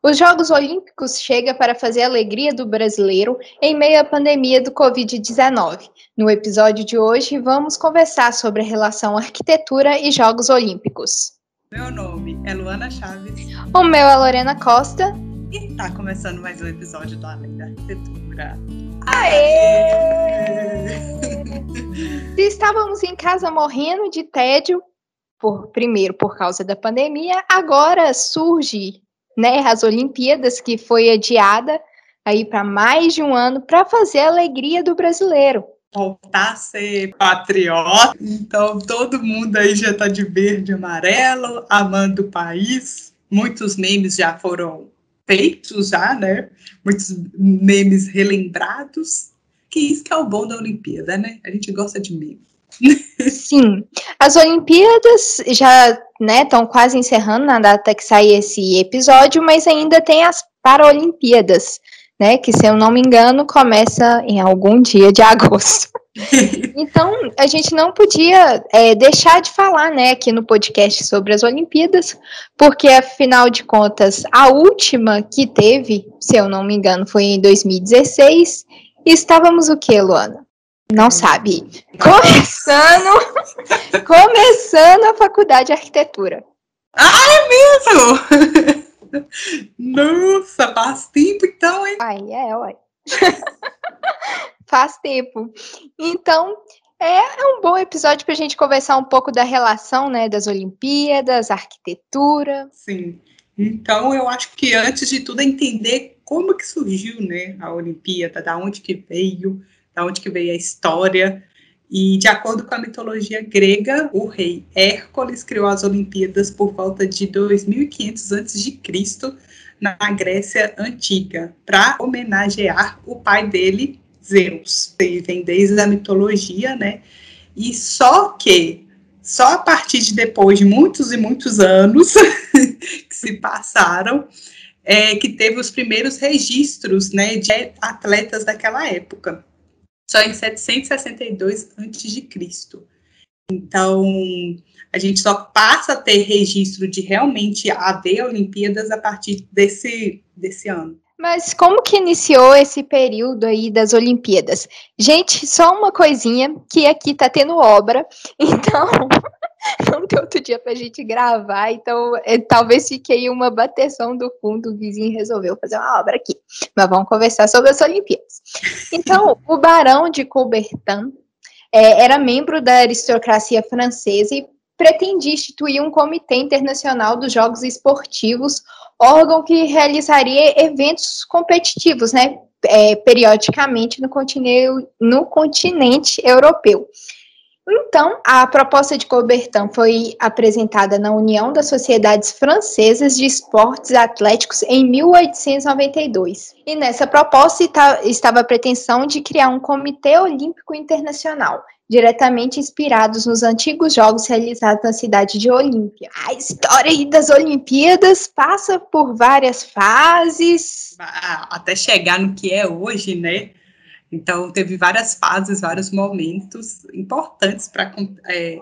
Os Jogos Olímpicos chegam para fazer a alegria do brasileiro em meio à pandemia do Covid-19. No episódio de hoje, vamos conversar sobre a relação arquitetura e Jogos Olímpicos. Meu nome é Luana Chaves. O meu é Lorena Costa. E está começando mais um episódio do Além da Arquitetura. Aê! Se estávamos em casa morrendo de tédio, por, primeiro por causa da pandemia, agora surge né, as Olimpíadas, que foi adiada aí para mais de um ano para fazer a alegria do brasileiro. Voltar a ser patriota, então todo mundo aí já está de verde e amarelo, amando o país. Muitos memes já foram feitos, já, né? Muitos memes relembrados. Que isso que é o bom da Olimpíada, né? A gente gosta de meme. Sim, as Olimpíadas já estão né, quase encerrando na data que sai esse episódio, mas ainda tem as Paralimpíadas, né? Que se eu não me engano começa em algum dia de agosto. então a gente não podia é, deixar de falar, né, aqui no podcast sobre as Olimpíadas, porque afinal de contas a última que teve, se eu não me engano, foi em 2016. E estávamos o que, Luana? Não sabe. Começando, começando a faculdade de arquitetura. Ah, é mesmo? Nossa, faz tempo então, hein? Ai, é, uai. faz tempo. Então, é, é, um bom episódio para a gente conversar um pouco da relação, né, das Olimpíadas, arquitetura. Sim. Então, eu acho que antes de tudo é entender como que surgiu, né, a Olimpíada, da onde que veio, da onde que veio a história. E, de acordo com a mitologia grega, o rei Hércules criou as Olimpíadas por volta de 2500 a.C., na Grécia Antiga, para homenagear o pai dele, Zeus. Ele vem desde a mitologia, né? E só que, só a partir de depois de muitos e muitos anos que se passaram, é, que teve os primeiros registros né, de atletas daquela época só em 762 a.C. Então, a gente só passa a ter registro de realmente haver Olimpíadas a partir desse, desse ano. Mas como que iniciou esse período aí das Olimpíadas? Gente, só uma coisinha, que aqui tá tendo obra, então não deu outro dia pra gente gravar, então é, talvez fique aí uma bateção do fundo, o vizinho resolveu fazer uma obra aqui. Mas vamos conversar sobre as Olimpíadas. Então, o Barão de Coubertin é, era membro da aristocracia francesa e pretendia instituir um Comitê Internacional dos Jogos Esportivos, órgão que realizaria eventos competitivos, né, é, periodicamente no no continente europeu. Então, a proposta de Coubertin foi apresentada na União das Sociedades Francesas de Esportes Atléticos em 1892. E nessa proposta estava a pretensão de criar um Comitê Olímpico Internacional, diretamente inspirados nos antigos jogos realizados na cidade de Olímpia. A história das Olimpíadas passa por várias fases. Até chegar no que é hoje, né? Então, teve várias fases, vários momentos importantes para é,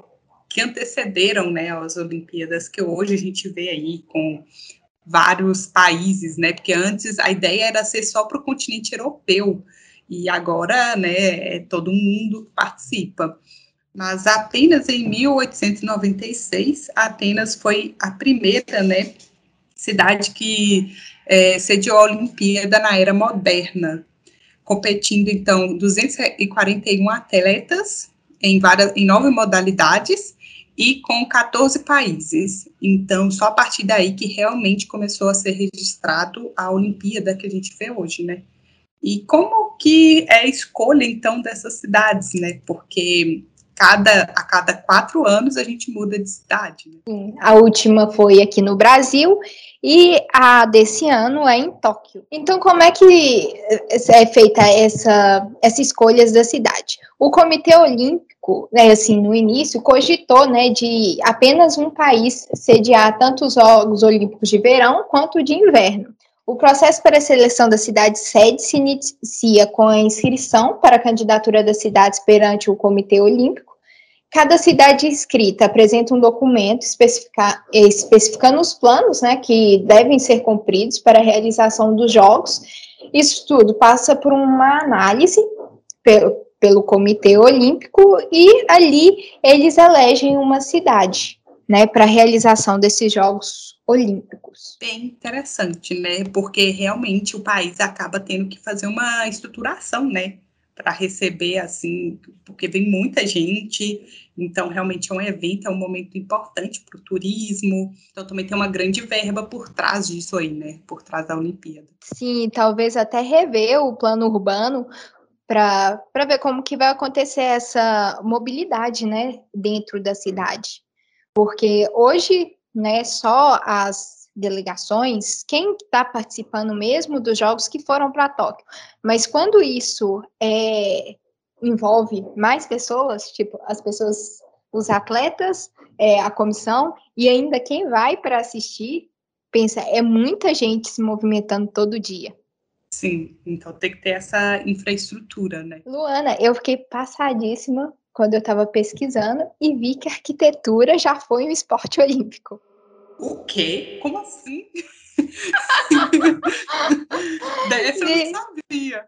que antecederam né, as Olimpíadas, que hoje a gente vê aí com vários países, né? Porque antes a ideia era ser só para o continente europeu, e agora né, é todo mundo participa. Mas apenas em 1896, Atenas foi a primeira né, cidade que é, sediou a Olimpíada na era moderna competindo, então, 241 atletas em, várias, em nove modalidades e com 14 países. Então, só a partir daí que realmente começou a ser registrado a Olimpíada que a gente vê hoje, né? E como que é a escolha, então, dessas cidades, né? Porque cada, a cada quatro anos a gente muda de cidade. Né? A última foi aqui no Brasil e a desse ano é em Tóquio. Então, como é que é feita essa, essa escolha da cidade? O Comitê Olímpico, né, assim, no início, cogitou, né, de apenas um país sediar tanto os Jogos Olímpicos de verão quanto de inverno. O processo para a seleção da cidade sede se inicia com a inscrição para a candidatura das cidades perante o Comitê Olímpico, Cada cidade inscrita apresenta um documento especificando os planos né, que devem ser cumpridos para a realização dos jogos. Isso tudo passa por uma análise pelo, pelo Comitê Olímpico e ali eles elegem uma cidade né, para a realização desses Jogos Olímpicos. Bem interessante, né? Porque realmente o país acaba tendo que fazer uma estruturação, né? Para receber, assim, porque vem muita gente, então realmente é um evento, é um momento importante para o turismo, então também tem uma grande verba por trás disso aí, né, por trás da Olimpíada. Sim, talvez até rever o plano urbano para ver como que vai acontecer essa mobilidade, né, dentro da cidade. Porque hoje, né, só as delegações, quem está participando mesmo dos jogos que foram para Tóquio. Mas quando isso é, envolve mais pessoas, tipo as pessoas, os atletas, é, a comissão e ainda quem vai para assistir, pensa, é muita gente se movimentando todo dia. Sim, então tem que ter essa infraestrutura, né? Luana, eu fiquei passadíssima quando eu estava pesquisando e vi que a arquitetura já foi um esporte olímpico. O quê? Como assim? Dessa eu não sabia.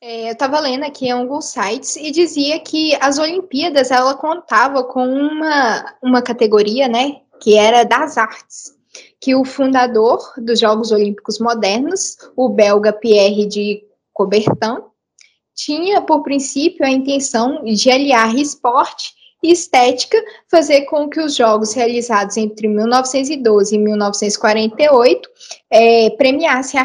É, eu estava lendo aqui em alguns sites e dizia que as Olimpíadas ela contava com uma, uma categoria, né, que era das artes, que o fundador dos Jogos Olímpicos Modernos, o belga Pierre de Coubertin, tinha por princípio a intenção de aliar esporte e estética fazer com que os jogos realizados entre 1912 e 1948 é, premiassem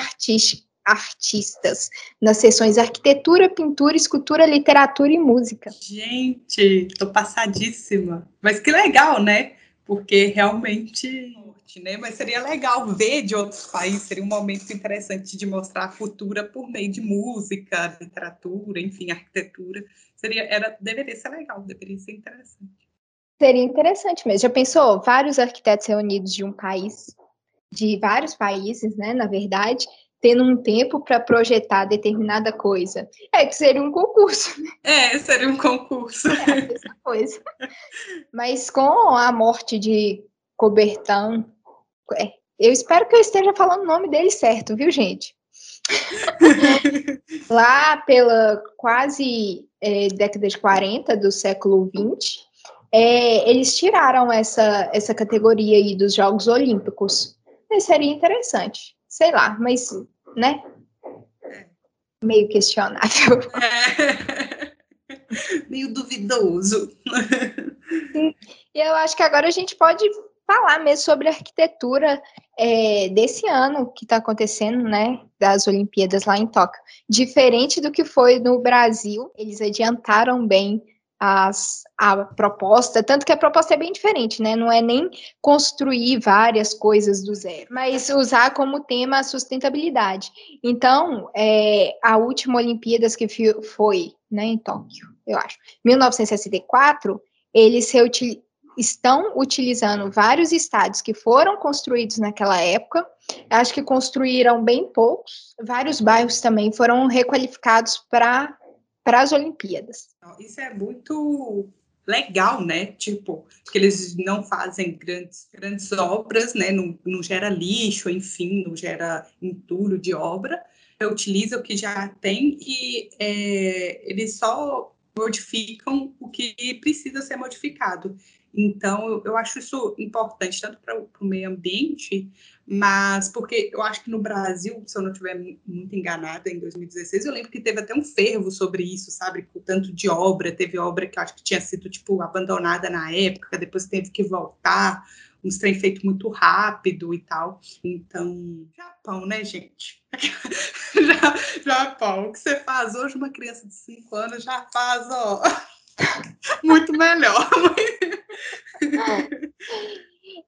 artistas nas sessões arquitetura, pintura, escultura, literatura e música. Gente, tô passadíssima. Mas que legal, né? Porque realmente né? Mas seria legal ver de outros países, seria um momento interessante de mostrar a cultura por meio de música, literatura, enfim, arquitetura. Seria, era, deveria ser legal, deveria ser interessante. Seria interessante mesmo. Já pensou vários arquitetos reunidos de um país, de vários países, né, na verdade, tendo um tempo para projetar determinada coisa. É que seria um concurso. Né? É, seria um concurso. É, essa coisa. Mas com a morte de Cobertão, é, eu espero que eu esteja falando o nome dele certo, viu, gente? Lá pela quase é, década de 40 do século 20, é, eles tiraram essa, essa categoria aí dos Jogos Olímpicos. E seria interessante. Sei lá, mas, né? Meio questionável. É. Meio duvidoso. E eu acho que agora a gente pode falar mesmo sobre a arquitetura é, desse ano que está acontecendo, né, das Olimpíadas lá em Tóquio. Diferente do que foi no Brasil, eles adiantaram bem as, a proposta, tanto que a proposta é bem diferente, né? Não é nem construir várias coisas do zero, mas usar como tema a sustentabilidade. Então, é, a última Olimpíadas que foi, né, em Tóquio, eu acho, 1964, eles estão utilizando vários estádios que foram construídos naquela época. Acho que construíram bem poucos. Vários bairros também foram requalificados para as Olimpíadas. Isso é muito legal, né? Tipo, que eles não fazem grandes, grandes obras, né? Não, não gera lixo, enfim, não gera entulho de obra. Utiliza o que já tem e é, eles só modificam o que precisa ser modificado. Então, eu acho isso importante, tanto para o meio ambiente, mas porque eu acho que no Brasil, se eu não estiver muito enganada, em 2016, eu lembro que teve até um fervo sobre isso, sabe? Com tanto de obra, teve obra que eu acho que tinha sido, tipo, abandonada na época, depois teve que voltar, uns trem feito muito rápido e tal. Então, Japão, né, gente? Japão, o que você faz hoje, uma criança de 5 anos já faz, ó, muito melhor.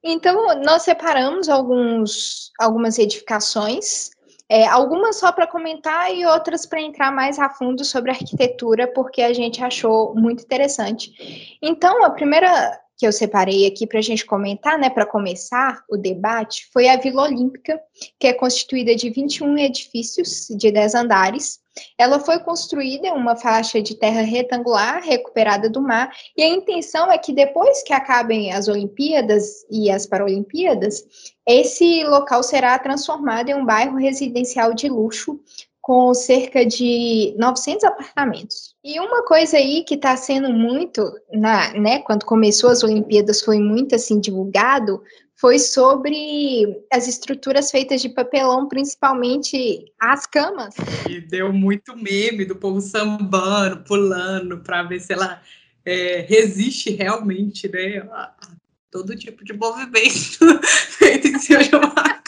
Então, nós separamos alguns, algumas edificações, é, algumas só para comentar e outras para entrar mais a fundo sobre arquitetura, porque a gente achou muito interessante. Então, a primeira que eu separei aqui para a gente comentar, né, para começar o debate, foi a Vila Olímpica, que é constituída de 21 edifícios de 10 andares, Ela foi construída em uma faixa de terra retangular recuperada do mar, e a intenção é que depois que acabem as Olimpíadas e as Paralimpíadas, esse local será transformado em um bairro residencial de luxo com cerca de 900 apartamentos. E uma coisa aí que está sendo muito, na, né, quando começou as Olimpíadas, foi muito assim divulgado, foi sobre as estruturas feitas de papelão, principalmente as camas. E deu muito meme do povo sambando, pulando, para ver se ela é, resiste realmente, né, a, todo tipo de movimento feito em cima de uma.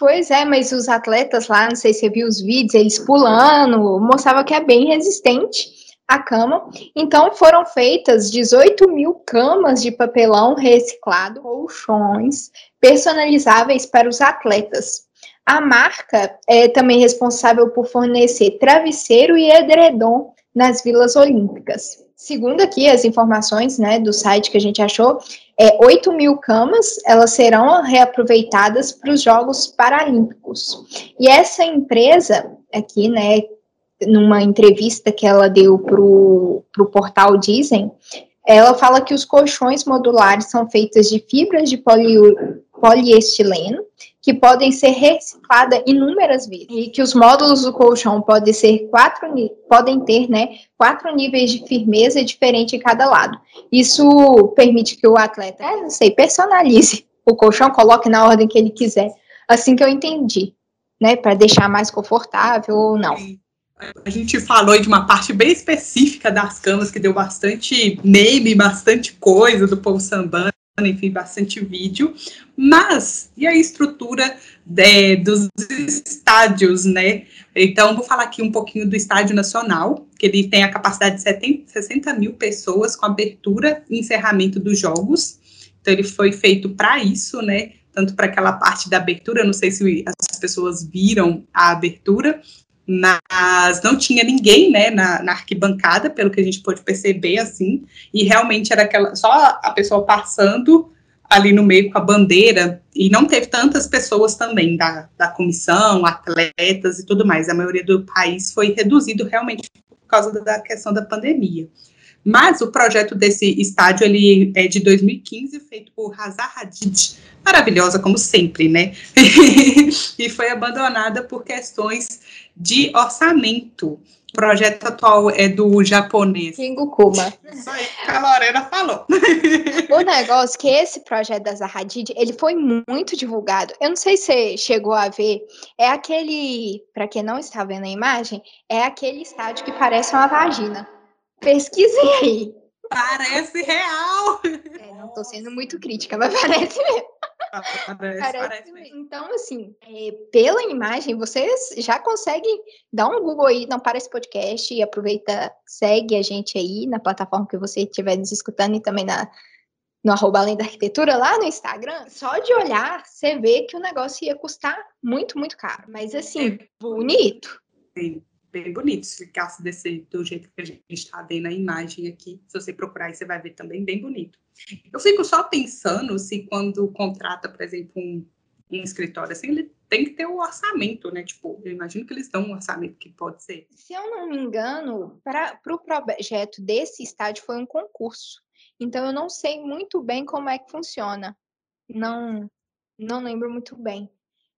Pois é, mas os atletas lá, não sei se você viu os vídeos, eles pulando, mostrava que é bem resistente a cama. Então foram feitas 18 mil camas de papelão reciclado, colchões personalizáveis para os atletas. A marca é também responsável por fornecer travesseiro e edredom nas vilas olímpicas. Segundo aqui as informações né, do site que a gente achou, é, 8 mil camas elas serão reaproveitadas para os Jogos Paralímpicos. E essa empresa aqui, né, numa entrevista que ela deu para o portal Dizem, ela fala que os colchões modulares são feitos de fibras de poli, poliestileno que podem ser recicladas inúmeras vezes. E que os módulos do colchão podem ser quatro podem ter né quatro níveis de firmeza diferente em cada lado. Isso permite que o atleta não sei personalize o colchão coloque na ordem que ele quiser. Assim que eu entendi né para deixar mais confortável ou não. A gente falou de uma parte bem específica das camas que deu bastante meme, bastante coisa do povo sambando, enfim, bastante vídeo. Mas e a estrutura de, dos estádios, né? Então, vou falar aqui um pouquinho do Estádio Nacional, que ele tem a capacidade de 70, 60 mil pessoas com abertura e encerramento dos jogos. Então, ele foi feito para isso, né? Tanto para aquela parte da abertura, não sei se as pessoas viram a abertura, mas não tinha ninguém, né, na, na, arquibancada, pelo que a gente pôde perceber, assim, e realmente era aquela, só a pessoa passando ali no meio com a bandeira, e não teve tantas pessoas também da, da comissão, atletas e tudo mais, a maioria do país foi reduzido realmente por causa da questão da pandemia. Mas o projeto desse estádio ele é de 2015, feito por Hazar Hadid, maravilhosa como sempre, né? e foi abandonada por questões de orçamento. O projeto atual é do japonês. Kingo Kuma. Isso aí que a Lorena falou. o negócio é que esse projeto da Zaha Hadid, ele foi muito divulgado. Eu não sei se você chegou a ver, é aquele, para quem não está vendo a imagem, é aquele estádio que parece uma vagina. Pesquisem aí. Parece real. É, não estou sendo muito crítica, mas parece mesmo. Parece, parece, parece mesmo. Então, assim, é, pela imagem, vocês já conseguem dar um Google aí, não para esse podcast e aproveita, segue a gente aí na plataforma que você estiver nos escutando e também na, no arroba além da arquitetura lá no Instagram, só de olhar, você vê que o negócio ia custar muito, muito caro. Mas assim, é. bonito. Sim bem bonito se ficasse desse, do jeito que a gente está vendo a imagem aqui. Se você procurar você vai ver também bem bonito. Eu fico só pensando se quando contrata, por exemplo, um, um escritório assim, ele tem que ter o um orçamento, né? Tipo, eu imagino que eles dão um orçamento que pode ser. Se eu não me engano, para o pro projeto desse estádio foi um concurso. Então eu não sei muito bem como é que funciona. Não, não lembro muito bem.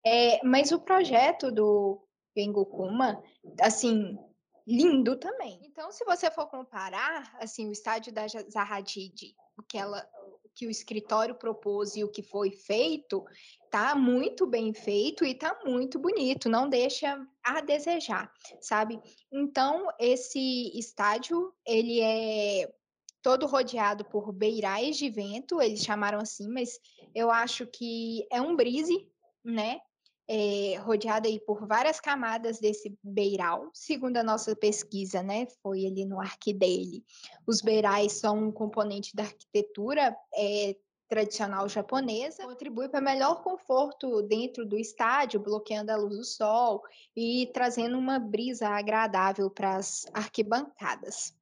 É, mas o projeto do Gengokuma, assim, lindo também. Então, se você for comparar, assim, o estádio da Zaha Hadid, o que ela que o escritório propôs e o que foi feito, tá muito bem feito e tá muito bonito, não deixa a desejar, sabe? Então, esse estádio, ele é todo rodeado por beirais de vento, eles chamaram assim, mas eu acho que é um brise, né? É, rodeada aí por várias camadas desse beiral, segundo a nossa pesquisa, né? Foi ali no arque dele. Os beirais são um componente da arquitetura é, tradicional japonesa, contribui para melhor conforto dentro do estádio, bloqueando a luz do sol e trazendo uma brisa agradável para as arquibancadas.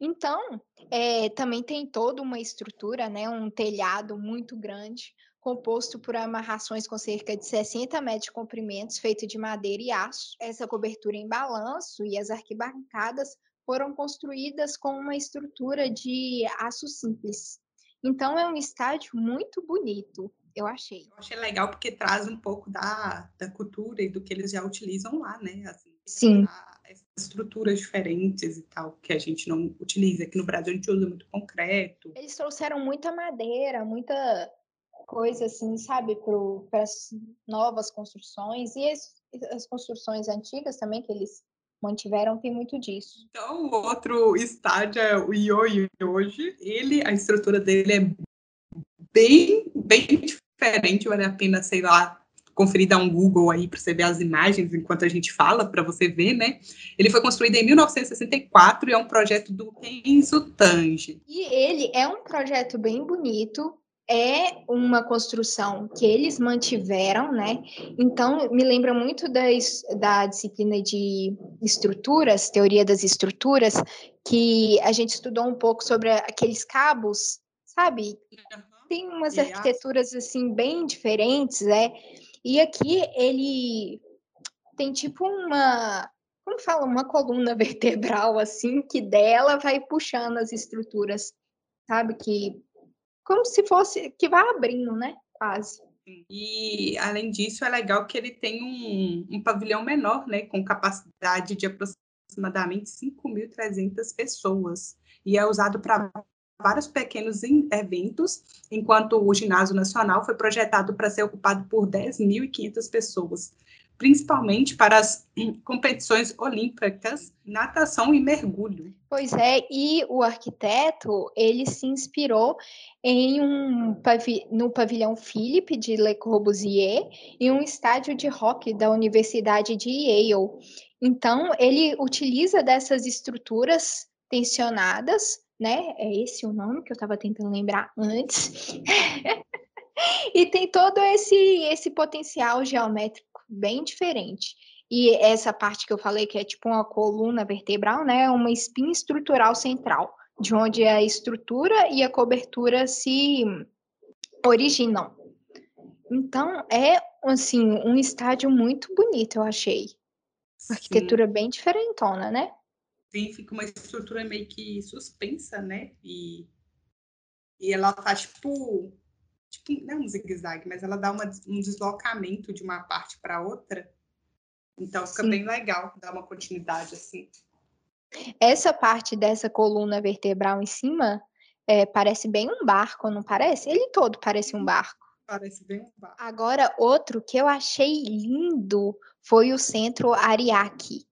Então, é, também tem toda uma estrutura, né, um telhado muito grande, composto por amarrações com cerca de 60 metros de comprimentos, feito de madeira e aço. Essa cobertura em balanço e as arquibancadas foram construídas com uma estrutura de aço simples. Então é um estádio muito bonito, eu achei. Eu achei legal porque traz um pouco da, da cultura e do que eles já utilizam lá, né? Assim, Sim. Estruturas diferentes e tal, que a gente não utiliza. Aqui no Brasil a gente usa muito concreto. Eles trouxeram muita madeira, muita coisa assim, sabe, para as novas construções e as, as construções antigas também que eles mantiveram tem muito disso. Então, o outro estádio é o Ioiô hoje. Ele, a estrutura dele é bem, bem diferente, vale a pena, sei lá, conferir, dar um Google aí para você ver as imagens enquanto a gente fala, para você ver, né? Ele foi construído em 1964 e é um projeto do Kenzo Tange. E ele é um projeto bem bonito, é uma construção que eles mantiveram, né? Então, me lembra muito da, da disciplina de estruturas, teoria das estruturas, que a gente estudou um pouco sobre aqueles cabos, sabe? Tem umas arquiteturas, assim, bem diferentes, né? E aqui ele tem tipo uma, como fala, uma coluna vertebral, assim, que dela vai puxando as estruturas, sabe? Que como se fosse que vai abrindo, né? Quase. E, além disso, é legal que ele tem um, um pavilhão menor, né? Com capacidade de aproximadamente 5.300 pessoas. E é usado para vários pequenos eventos, enquanto o ginásio nacional foi projetado para ser ocupado por 10.500 pessoas principalmente para as competições olímpicas, natação e mergulho. Pois é, e o arquiteto, ele se inspirou em um pavi no pavilhão Philippe de Le Corbusier e um estádio de rock da Universidade de Yale. Então, ele utiliza dessas estruturas tensionadas, né? É esse o nome que eu estava tentando lembrar antes. e tem todo esse esse potencial geométrico bem diferente. E essa parte que eu falei, que é tipo uma coluna vertebral, né? É uma espinha estrutural central, de onde a estrutura e a cobertura se originam. Então, é, assim, um estádio muito bonito, eu achei. Uma arquitetura Sim. bem diferentona, né? Sim, fica uma estrutura meio que suspensa, né? E, e ela tá, tipo, tipo, não é um zigue-zague, mas ela dá uma, um deslocamento de uma parte para outra. Então fica Sim. bem legal, dá uma continuidade assim. Essa parte dessa coluna vertebral em cima é, parece bem um barco, não parece? Ele todo parece um barco. Parece bem um barco. Agora, outro que eu achei lindo foi o centro Ariake.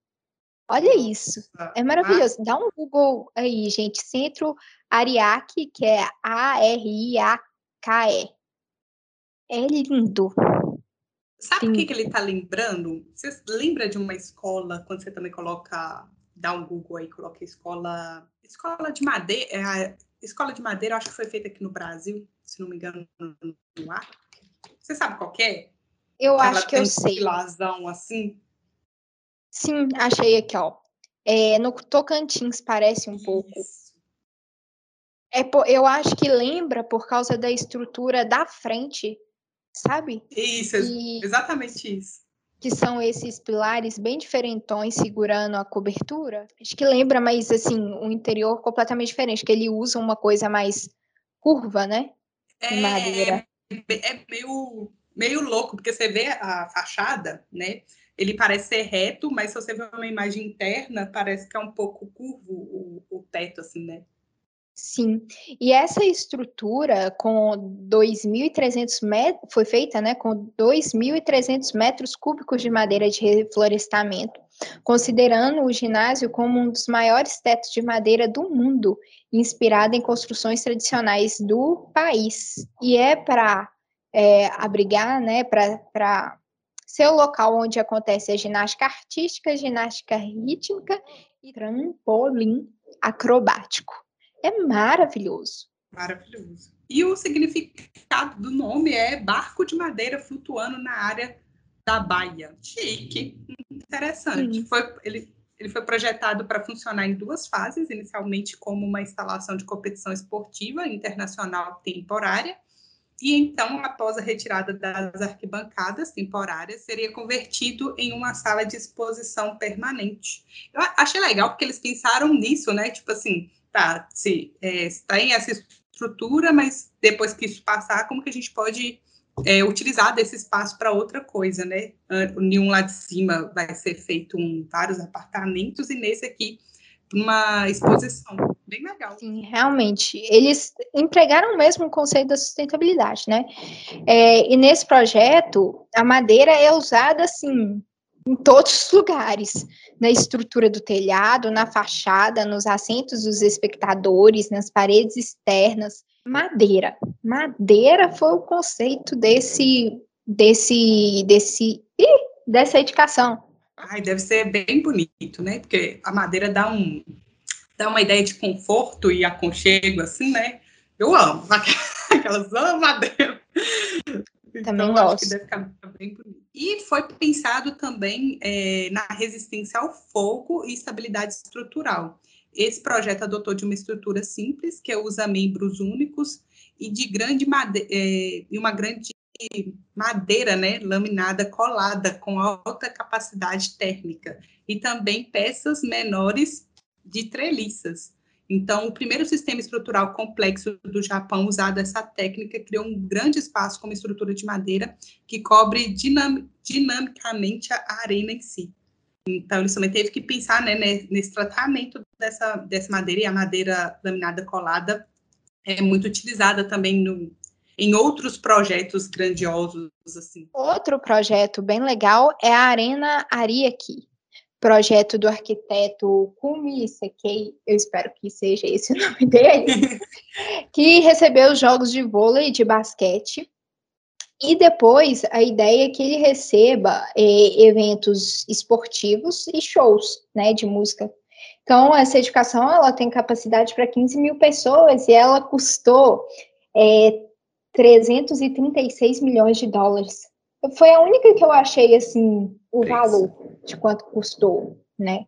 Olha isso, é maravilhoso. Dá um Google aí, gente. Centro Ariake, que é A-R-I-A KE. É lindo. Sabe o que, que ele está lembrando? Você lembra de uma escola, quando você também coloca, dá um Google aí, coloca escola, escola de madeira, é, escola de madeira, acho que foi feita aqui no Brasil, se não me engano, no ar. Você sabe qual é? Eu Ela acho que eu sei. Ela assim. Sim, achei aqui, ó. É, no Tocantins parece um Isso. pouco. É, eu acho que lembra por causa da estrutura da frente, sabe? Isso, e, exatamente isso. Que são esses pilares bem diferentões segurando a cobertura. Acho que lembra, mas assim, o interior completamente diferente, que ele usa uma coisa mais curva, né? É, madeira. É, é meio, meio louco, porque você vê a fachada, né? Ele parece ser reto, mas se você ver uma imagem interna, parece que é um pouco curvo o, o teto, assim, né? Sim, e essa estrutura com 2.300 metros, foi feita né, com 2.300 metros cúbicos de madeira de reflorestamento, considerando o ginásio como um dos maiores tetos de madeira do mundo, inspirado em construções tradicionais do país. E é para é, abrigar, né, para ser o local onde acontece a ginástica artística, ginástica rítmica e trampolim acrobático. É maravilhoso. Maravilhoso. E o significado do nome é barco de madeira flutuando na área da baía. Chique, interessante. Foi, ele, ele foi projetado para funcionar em duas fases, inicialmente como uma instalação de competição esportiva internacional temporária e então, após a retirada das arquibancadas temporárias, seria convertido em uma sala de exposição permanente. Eu achei legal porque eles pensaram nisso, né? Tipo assim, tá, se é, tem essa estrutura, mas depois que isso passar, como que a gente pode é, utilizar desse espaço para outra coisa, né? Em um lá de cima vai ser feito um, vários apartamentos e nesse aqui uma exposição bem legal. Sim, realmente. Eles empregaram mesmo o conceito da sustentabilidade, né? É, e nesse projeto, a madeira é usada assim em todos os lugares, na estrutura do telhado, na fachada, nos assentos dos espectadores, nas paredes externas. Madeira. Madeira foi o conceito desse desse desse ih, dessa edificação. Ai, deve ser bem bonito, né? Porque a madeira dá um dá uma ideia de conforto e aconchego, assim, né? Eu amo. Aquelas amam madeira. Também então, gosto. Acho que deve ficar bem bonito. E foi pensado também é, na resistência ao fogo e estabilidade estrutural. Esse projeto adotou de uma estrutura simples, que usa membros únicos e de grande é, uma grande madeira, né, laminada colada com alta capacidade térmica e também peças menores de treliças. Então, o primeiro sistema estrutural complexo do Japão usado essa técnica criou um grande espaço como estrutura de madeira que cobre dinam dinamicamente a arena em si. Então, eles também teve que pensar né, nesse tratamento dessa, dessa madeira, e a madeira laminada colada é muito utilizada também no, em outros projetos grandiosos assim. Outro projeto bem legal é a Arena Ariake, projeto do arquiteto Kumi Sekei, eu espero que seja esse o nome dele, que recebeu os jogos de vôlei e de basquete. E depois a ideia é que ele receba eh, eventos esportivos e shows, né, de música. Então essa edificação ela tem capacidade para 15 mil pessoas e ela custou é, 336 milhões de dólares. Foi a única que eu achei, assim, o valor de quanto custou, né?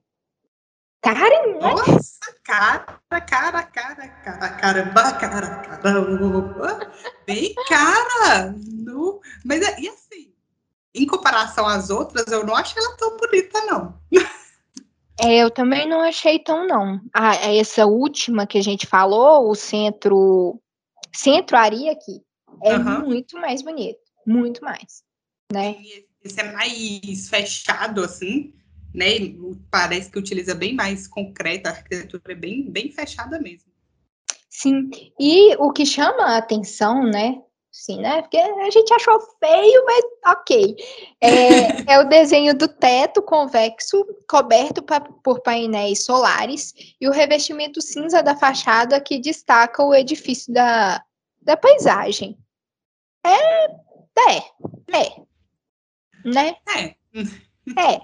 Caro, né? Nossa, cara, cara, cara, cara, caramba, cara, caramba. Bem cara. No... Mas, e assim, em comparação às outras, eu não achei ela tão bonita, não. É, eu também não achei tão, não. Ah, essa última que a gente falou, o centro, centro aqui, é uhum. muito mais bonito, muito mais, né? Esse é mais fechado, assim, né? Parece que utiliza bem mais concreto, a arquitetura é bem, bem fechada mesmo. Sim, e o que chama a atenção, né? Sim, né? Porque a gente achou feio, mas ok. É, é o desenho do teto convexo, coberto pa por painéis solares, e o revestimento cinza da fachada que destaca o edifício da, da paisagem. É, é, é. Né? É. É.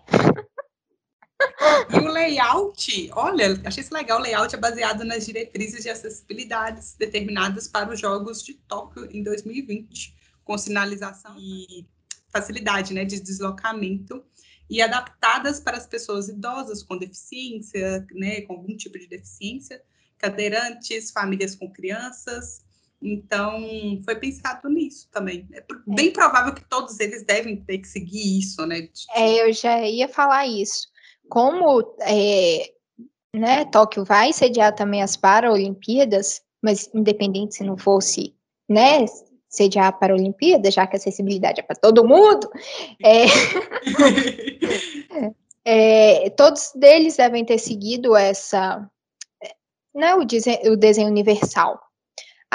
E o layout, olha, achei isso legal. O layout é baseado nas diretrizes de acessibilidade determinadas para os Jogos de Tóquio em 2020, com sinalização e facilidade né, de deslocamento e adaptadas para as pessoas idosas com deficiência, né, com algum tipo de deficiência, cadeirantes, famílias com crianças, então, foi pensado nisso também. É, é bem provável que todos eles devem ter que seguir isso, né? É, eu já ia falar isso. Como é, né, Tóquio vai sediar também as Paralimpíadas, mas independente se não fosse, né, sediar a Paralimpíada, já que a acessibilidade é para todo mundo, é, é, todos deles devem ter seguido essa, né, o, desenho, o desenho universal.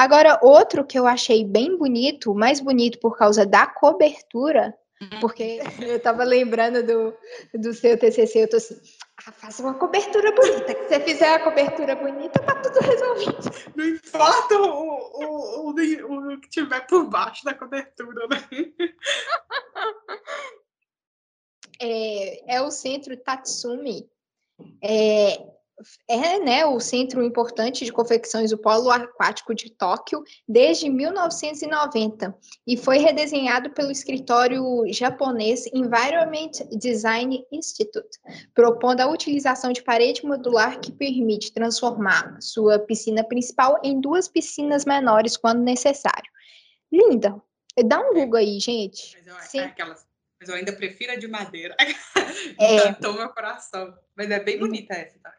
Agora, outro que eu achei bem bonito, mais bonito por causa da cobertura, uhum. porque eu estava lembrando do, do seu TCC, eu tô assim, ah, faça uma cobertura bonita, que você fizer a cobertura bonita, tá tudo resolvido. Não importa o, o, o, o que tiver por baixo da cobertura, né? É, é o centro Tatsumi. É, é né, o centro importante de confecções do Polo Aquático de Tóquio desde 1990 e foi redesenhado pelo escritório japonês Environment Design Institute, propondo a utilização de parede modular que permite transformar sua piscina principal em duas piscinas menores quando necessário. Linda. Dá um Google aí, gente. Mas eu, Sim. É aquelas, mas eu ainda prefiro a de madeira. É. Encantou meu coração. Mas é bem bonita essa, tá?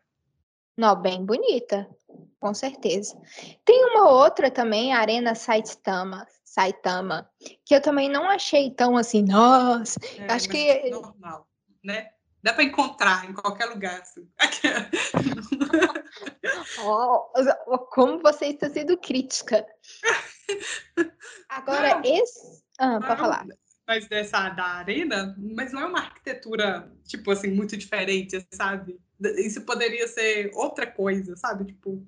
Não, bem bonita, com certeza. Tem uma outra também, a Arena Saitama, Saitama, que eu também não achei tão assim, nossa, é, acho que... É normal, né? Dá para encontrar em qualquer lugar. Assim. oh, como você está sendo crítica. Agora, não, esse... Ah, para falar. Mas dessa da arena, mas não é uma arquitetura, tipo assim, muito diferente, sabe? Isso poderia ser outra coisa, sabe? Tipo,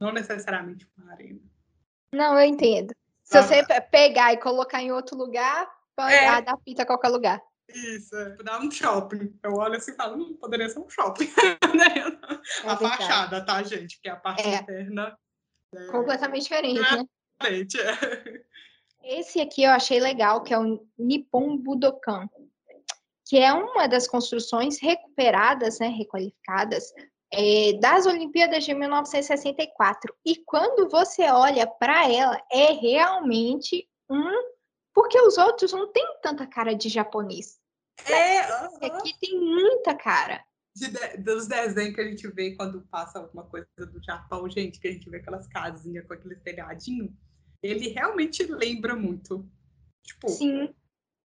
não necessariamente uma arena. Não, eu entendo. Se ah, você pegar e colocar em outro lugar, pode é. adaptar a qualquer lugar. Isso, é. Dá um shopping. Eu olho assim e falo, hum, poderia ser um shopping. Né? é a fachada, tá, gente? Porque a parte é. interna. É... Completamente diferente, né? Diferente, é. Esse aqui eu achei legal, que é o Nippon Budokan que é uma das construções recuperadas, né, requalificadas, é, das Olimpíadas de 1964. E quando você olha para ela, é realmente um. Porque os outros não têm tanta cara de japonês. É, uh -huh. aqui tem muita cara. De, dos desenhos que a gente vê quando passa alguma coisa do Japão, gente, que a gente vê aquelas casinhas com aquele telhadinho, ele realmente lembra muito. Tipo, Sim.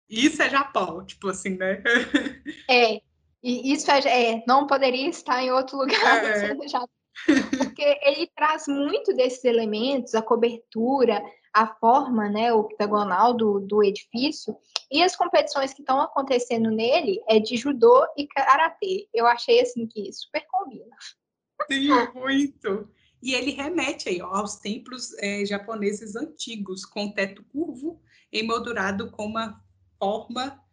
Isso é Japão, tipo assim, né? É, e isso é, é não poderia estar em outro lugar é. Porque ele traz muito desses elementos, a cobertura, a forma, né, octagonal do, do edifício, e as competições que estão acontecendo nele é de judô e karatê. Eu achei assim que super combina. Sim, muito. E ele remete aí ó, aos templos é, japoneses antigos, com teto curvo, emoldurado com uma forma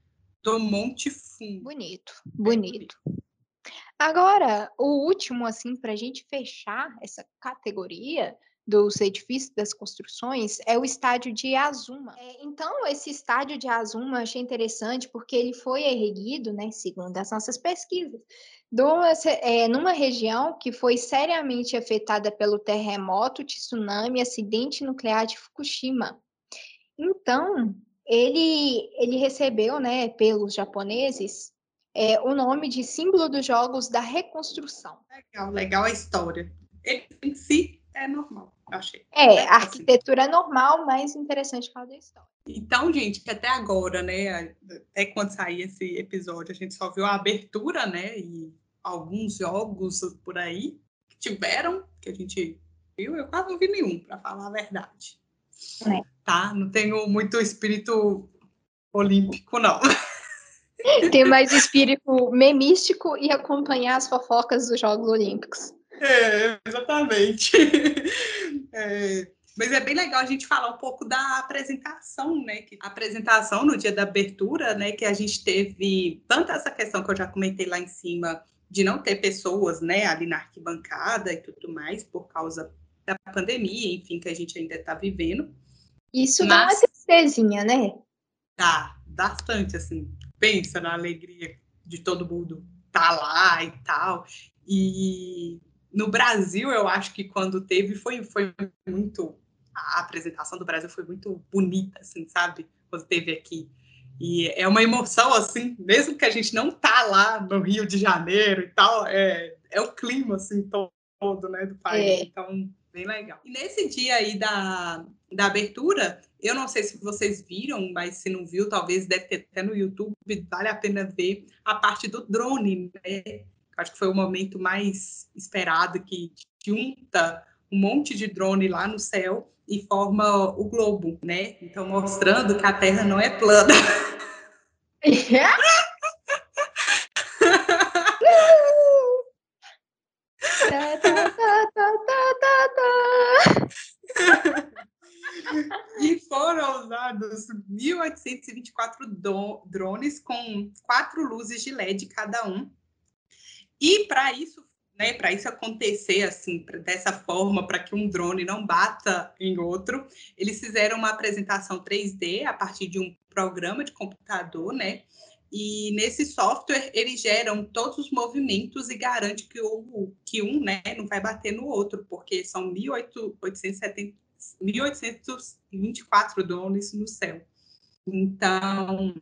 do Monte Fundo. Bonito, bonito. Agora, o último, assim, para a gente fechar essa categoria dos edifícios, das construções, é o estádio de Azuma. É, então, esse estádio de Azuma eu achei interessante porque ele foi erguido, né, segundo as nossas pesquisas, numa, é, numa região que foi seriamente afetada pelo terremoto, tsunami e acidente nuclear de Fukushima. Então, ele, ele recebeu, né, pelos japoneses, é, o nome de símbolo dos Jogos da Reconstrução. Legal, legal a história. Ele em si é normal, achei. É, a assim. arquitetura é normal, mas interessante falar da história. Então, gente, que até agora, né, até quando sair esse episódio, a gente só viu a abertura, né, e alguns jogos por aí que tiveram, que a gente viu, eu quase não vi nenhum, para falar a verdade. É. Tá? Não tenho muito espírito olímpico, não. Tem mais espírito memístico e acompanhar as fofocas dos Jogos Olímpicos. É, exatamente. É, mas é bem legal a gente falar um pouco da apresentação, né? A apresentação no dia da abertura, né? Que a gente teve tanto essa questão que eu já comentei lá em cima de não ter pessoas, né, ali na arquibancada e tudo mais por causa da pandemia, enfim, que a gente ainda está vivendo. Isso Mas, dá uma tristezinha, né? Dá, bastante, assim. Pensa na alegria de todo mundo estar tá lá e tal. E no Brasil, eu acho que quando teve, foi, foi muito. A apresentação do Brasil foi muito bonita, assim, sabe? Quando teve aqui. E é uma emoção, assim, mesmo que a gente não tá lá no Rio de Janeiro e tal, é, é o clima, assim, todo, né, do país. É. Então, Bem legal. E nesse dia aí da, da abertura, eu não sei se vocês viram, mas se não viu, talvez deve ter até no YouTube, vale a pena ver a parte do drone, né? Acho que foi o momento mais esperado que junta um monte de drone lá no céu e forma o globo, né? Então mostrando que a Terra não é plana. usados 1.824 drones com quatro luzes de LED cada um. E para isso, né, para isso acontecer assim, dessa forma, para que um drone não bata em outro, eles fizeram uma apresentação 3D a partir de um programa de computador, né? E nesse software, eles geram todos os movimentos e garante que, o, que um né, não vai bater no outro, porque são 1.870 1.824 drones no céu. Então,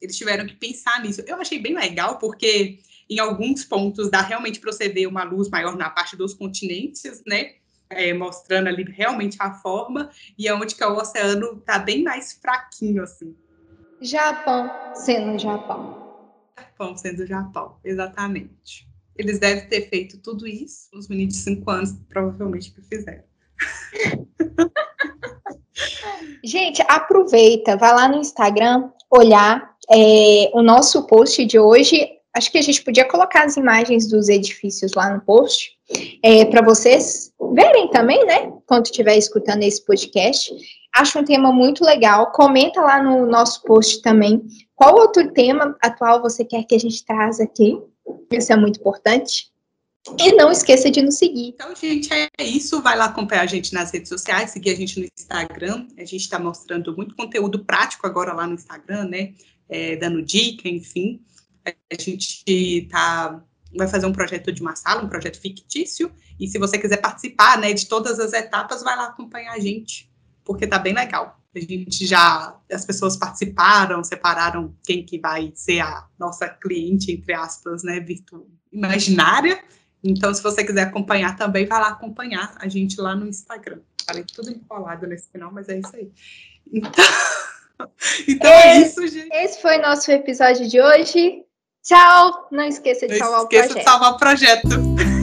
eles tiveram que pensar nisso. Eu achei bem legal, porque em alguns pontos dá realmente proceder uma luz maior na parte dos continentes, né? É, mostrando ali realmente a forma, e é onde que o oceano está bem mais fraquinho, assim. Japão sendo Japão. Japão sendo Japão, exatamente. Eles devem ter feito tudo isso, os meninos de 5 anos provavelmente que fizeram. Gente, aproveita, vai lá no Instagram olhar é, o nosso post de hoje. Acho que a gente podia colocar as imagens dos edifícios lá no post, é, para vocês verem também, né? Quando estiver escutando esse podcast. Acho um tema muito legal. Comenta lá no nosso post também. Qual outro tema atual você quer que a gente traz aqui? Isso é muito importante. E não esqueça de nos seguir. Então, gente, é isso. Vai lá acompanhar a gente nas redes sociais, seguir a gente no Instagram. A gente está mostrando muito conteúdo prático agora lá no Instagram, né? É, dando dica, enfim. A gente tá, vai fazer um projeto de uma sala, um projeto fictício. E se você quiser participar né, de todas as etapas, vai lá acompanhar a gente, porque tá bem legal. A gente já, as pessoas participaram, separaram quem que vai ser a nossa cliente, entre aspas, né, virtual, imaginária. Então, se você quiser acompanhar também, vai lá acompanhar a gente lá no Instagram. Falei tudo enrolado nesse final, mas é isso aí. Então, então é, é isso, gente. Esse foi nosso episódio de hoje. Tchau! Não esqueça de Não salvar o projeto. Não esqueça de salvar o projeto.